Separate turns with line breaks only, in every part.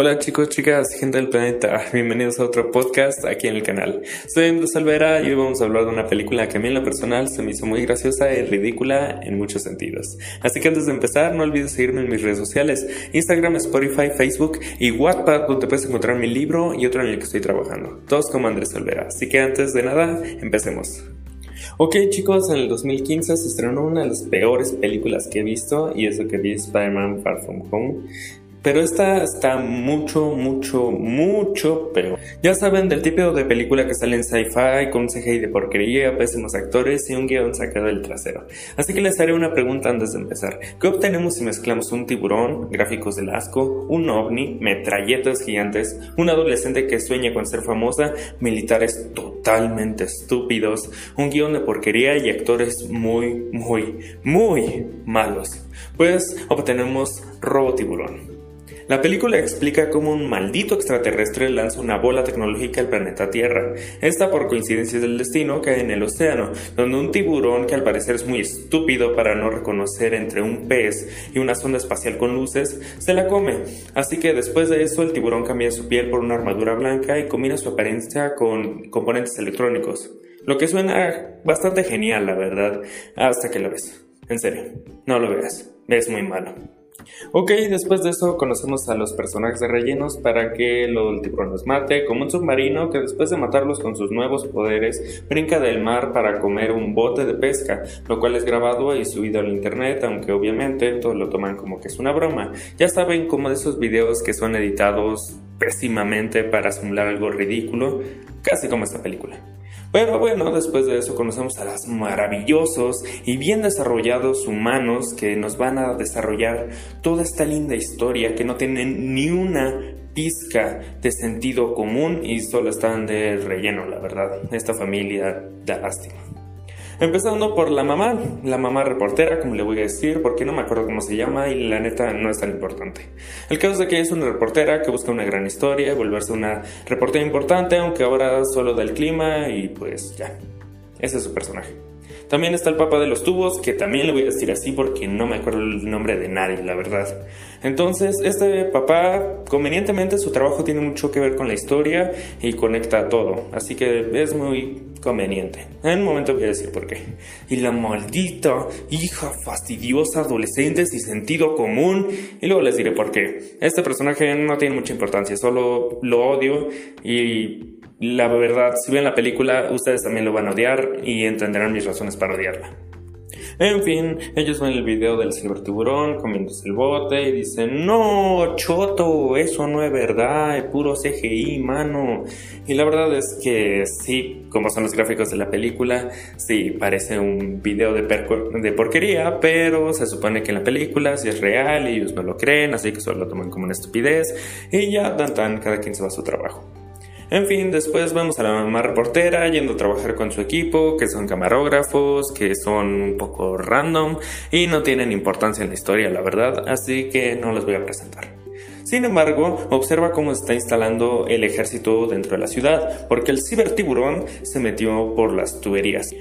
Hola chicos, chicas, gente del planeta, bienvenidos a otro podcast aquí en el canal. Soy Andrés Alvera y hoy vamos a hablar de una película que a mí en lo personal se me hizo muy graciosa y ridícula en muchos sentidos. Así que antes de empezar, no olvides seguirme en mis redes sociales, Instagram, Spotify, Facebook y WhatsApp, donde puedes encontrar mi libro y otro en el que estoy trabajando. Todos como Andrés Alvera. Así que antes de nada, empecemos. Ok chicos, en el 2015 se estrenó una de las peores películas que he visto y eso que vi Spider-Man Far From Home. Pero esta está mucho, mucho, mucho peor. Ya saben del tipo de película que sale en sci-fi con un CGI de porquería, pésimos actores y un guion sacado del trasero. Así que les haré una pregunta antes de empezar. ¿Qué obtenemos si mezclamos un tiburón, gráficos del asco, un ovni, metralletas gigantes, un adolescente que sueña con ser famosa, militares totalmente estúpidos, un guion de porquería y actores muy, muy, muy malos? Pues obtenemos Robo Tiburón. La película explica cómo un maldito extraterrestre lanza una bola tecnológica al planeta Tierra. Esta, por coincidencia del destino, cae en el océano, donde un tiburón, que al parecer es muy estúpido para no reconocer entre un pez y una sonda espacial con luces, se la come. Así que después de eso, el tiburón cambia su piel por una armadura blanca y combina su apariencia con componentes electrónicos. Lo que suena bastante genial, la verdad, hasta que lo ves. En serio, no lo veas, es muy malo. Ok, después de eso conocemos a los personajes de rellenos para que el tiburón los mate, como un submarino que después de matarlos con sus nuevos poderes, brinca del mar para comer un bote de pesca, lo cual es grabado y subido al internet, aunque obviamente todos lo toman como que es una broma. Ya saben como de esos videos que son editados pésimamente para simular algo ridículo, casi como esta película. Pero bueno, después de eso conocemos a los maravillosos y bien desarrollados humanos que nos van a desarrollar toda esta linda historia que no tienen ni una pizca de sentido común y solo están de relleno, la verdad. Esta familia da lástima. Empezando por la mamá, la mamá reportera, como le voy a decir, porque no me acuerdo cómo se llama y la neta no es tan importante. El caso es que es una reportera que busca una gran historia, volverse una reportera importante, aunque ahora solo del clima y pues ya. Ese es su personaje. También está el Papa de los Tubos, que también le voy a decir así porque no me acuerdo el nombre de nadie, la verdad. Entonces, este papá, convenientemente, su trabajo tiene mucho que ver con la historia y conecta todo. Así que es muy conveniente. En un momento voy a decir por qué. Y la maldita hija fastidiosa, adolescente sin sentido común. Y luego les diré por qué. Este personaje no tiene mucha importancia, solo lo odio y la verdad, si ven la película, ustedes también lo van a odiar y entenderán mis razones para odiarla. En fin, ellos ven el video del cibertiburón comiéndose el bote y dicen, no, choto, eso no es verdad, es puro CGI, mano. Y la verdad es que sí, como son los gráficos de la película, sí, parece un video de, de porquería, pero se supone que en la película sí es real y ellos no lo creen, así que solo lo toman como una estupidez y ya, dan tan, cada quien se va a su trabajo. En fin, después vemos a la mamá reportera yendo a trabajar con su equipo, que son camarógrafos, que son un poco random y no tienen importancia en la historia, la verdad, así que no los voy a presentar. Sin embargo, observa cómo está instalando el ejército dentro de la ciudad, porque el cibertiburón se metió por las tuberías.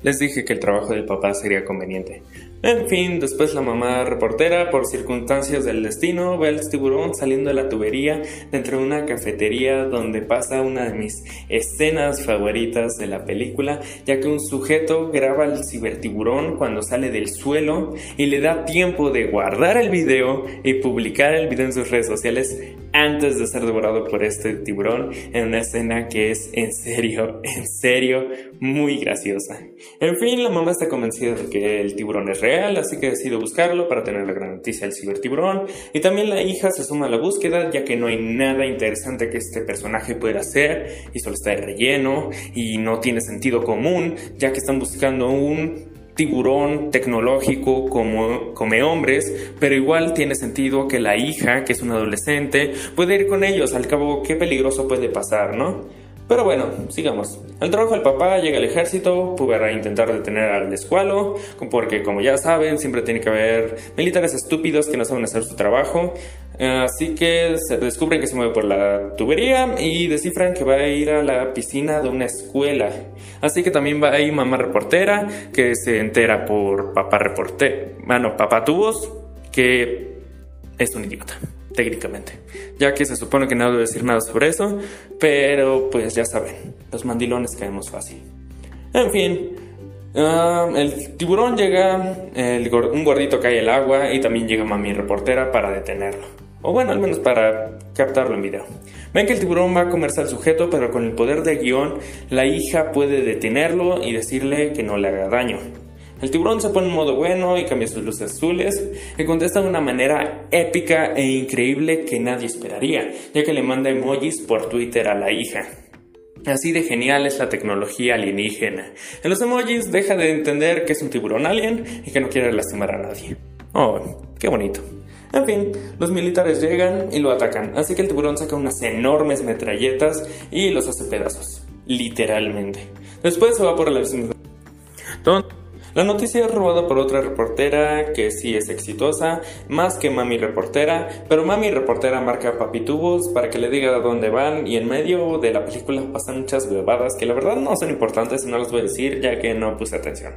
Les dije que el trabajo del papá sería conveniente. En fin, después la mamá reportera, por circunstancias del destino, ve al tiburón saliendo de la tubería dentro de una cafetería donde pasa una de mis escenas favoritas de la película, ya que un sujeto graba al cibertiburón cuando sale del suelo y le da tiempo de guardar el video y publicar el video en sus redes sociales antes de ser devorado por este tiburón en una escena que es en serio, en serio, muy graciosa. En fin, la mamá está convencida de que el tiburón es real así que decido buscarlo para tener la gran noticia del cibertiburón. Y también la hija se suma a la búsqueda, ya que no hay nada interesante que este personaje pueda hacer y solo está de relleno y no tiene sentido común, ya que están buscando un tiburón tecnológico como come hombres, pero igual tiene sentido que la hija, que es una adolescente, puede ir con ellos. Al cabo, qué peligroso puede pasar, ¿no? Pero bueno, sigamos. El trabajo del papá llega al ejército para intentar detener al escualo, porque como ya saben, siempre tiene que haber militares estúpidos que no saben hacer su trabajo. Así que se descubren que se mueve por la tubería y descifran que va a ir a la piscina de una escuela. Así que también va ahí mamá reportera que se entera por papá reportero, bueno, papá tubos, que es un idiota. técnicamente, ya que se supone que no debo decir nada sobre eso, pero pues ya saben, los mandilones caemos fácil. En fin, ah, el tiburón llega, un gordito cae el agua y también llega mami reportera para detenerlo. O bueno, al menos para captarlo en video. Ven que el tiburón va a comerse al sujeto, pero con el poder de guion, la hija puede detenerlo y decirle que no le haga daño. El tiburón se pone en modo bueno y cambia sus luces azules y contesta de una manera épica e increíble que nadie esperaría, ya que le manda emojis por Twitter a la hija. Así de genial es la tecnología alienígena. En los emojis deja de entender que es un tiburón alien y que no quiere lastimar a nadie. Oh, qué bonito. En fin, los militares llegan y lo atacan, así que el tiburón saca unas enormes metralletas y los hace pedazos. Literalmente. Después se va por la... La noticia es robada por otra reportera que sí es exitosa, más que Mami Reportera, pero Mami Reportera marca papitubos para que le diga dónde van y en medio de la película pasan muchas huevadas que la verdad no son importantes y no las voy a decir ya que no puse atención.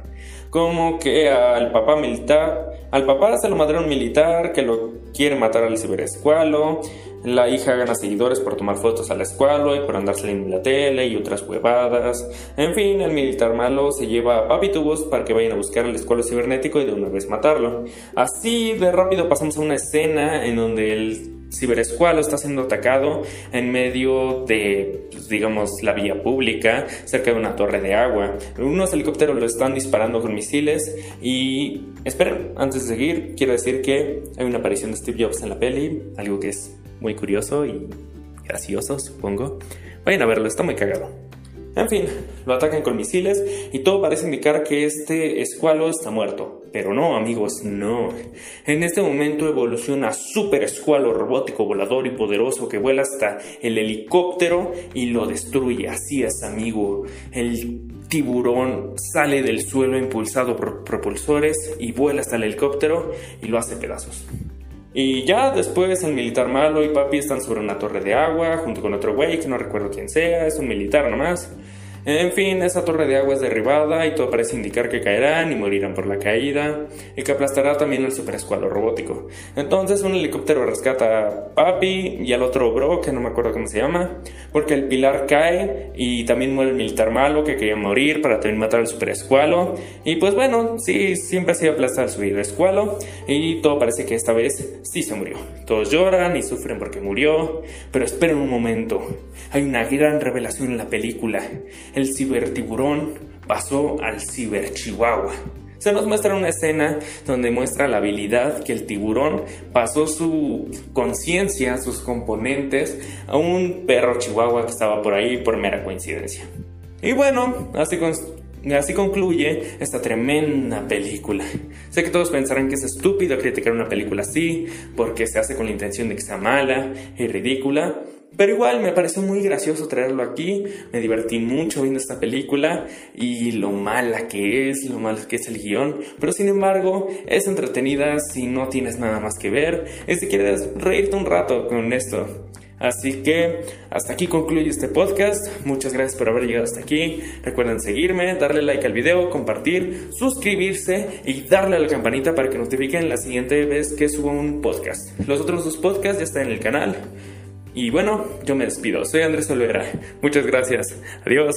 Como que al papá militar, al papá se lo madre militar que lo quiere matar al ciberescualo, la hija gana seguidores por tomar fotos a la escuela y por andar en la tele y otras huevadas. En fin, el militar malo se lleva a Papi Tubos para que vayan a buscar al escualo cibernético y de una vez matarlo. Así de rápido pasamos a una escena en donde el ciberescualo está siendo atacado en medio de, pues, digamos, la vía pública, cerca de una torre de agua. Unos helicópteros lo están disparando con misiles y... Esperen, antes de seguir, quiero decir que hay una aparición de Steve Jobs en la peli, algo que es muy curioso y gracioso, supongo. Vayan a verlo, está muy cagado. En fin, lo atacan con misiles y todo parece indicar que este escualo está muerto. Pero no, amigos, no. En este momento evoluciona super escualo robótico volador y poderoso que vuela hasta el helicóptero y lo destruye. Así es, amigo. El tiburón sale del suelo impulsado por propulsores y vuela hasta el helicóptero y lo hace pedazos. Y ya después el militar malo y papi están sobre una torre de agua junto con otro güey que no recuerdo quién sea, es un militar nomás. En fin, esa torre de agua es derribada y todo parece indicar que caerán y morirán por la caída y que aplastará también el super escuadro robótico. Entonces un helicóptero rescata a Papi y al otro bro, que no me acuerdo cómo se llama, porque el pilar cae y también muere el militar malo que quería morir para también matar al super escualo. Y pues bueno, sí, siempre ha sido aplastar su vida escualo y todo parece que esta vez sí se murió. Todos lloran y sufren porque murió, pero esperen un momento, hay una gran revelación en la película el cibertiburón pasó al ciberchihuahua. Se nos muestra una escena donde muestra la habilidad que el tiburón pasó su conciencia, sus componentes, a un perro chihuahua que estaba por ahí por mera coincidencia. Y bueno, así, así concluye esta tremenda película. Sé que todos pensarán que es estúpido criticar una película así, porque se hace con la intención de que sea mala y ridícula, pero igual me pareció muy gracioso traerlo aquí, me divertí mucho viendo esta película y lo mala que es, lo mal que es el guion, pero sin embargo es entretenida si no tienes nada más que ver y si quieres reírte un rato con esto. Así que hasta aquí concluye este podcast. Muchas gracias por haber llegado hasta aquí. Recuerden seguirme, darle like al video, compartir, suscribirse y darle a la campanita para que notifiquen la siguiente vez que subo un podcast. Los otros dos podcasts ya están en el canal. Y bueno, yo me despido. Soy Andrés Olvera. Muchas gracias. Adiós.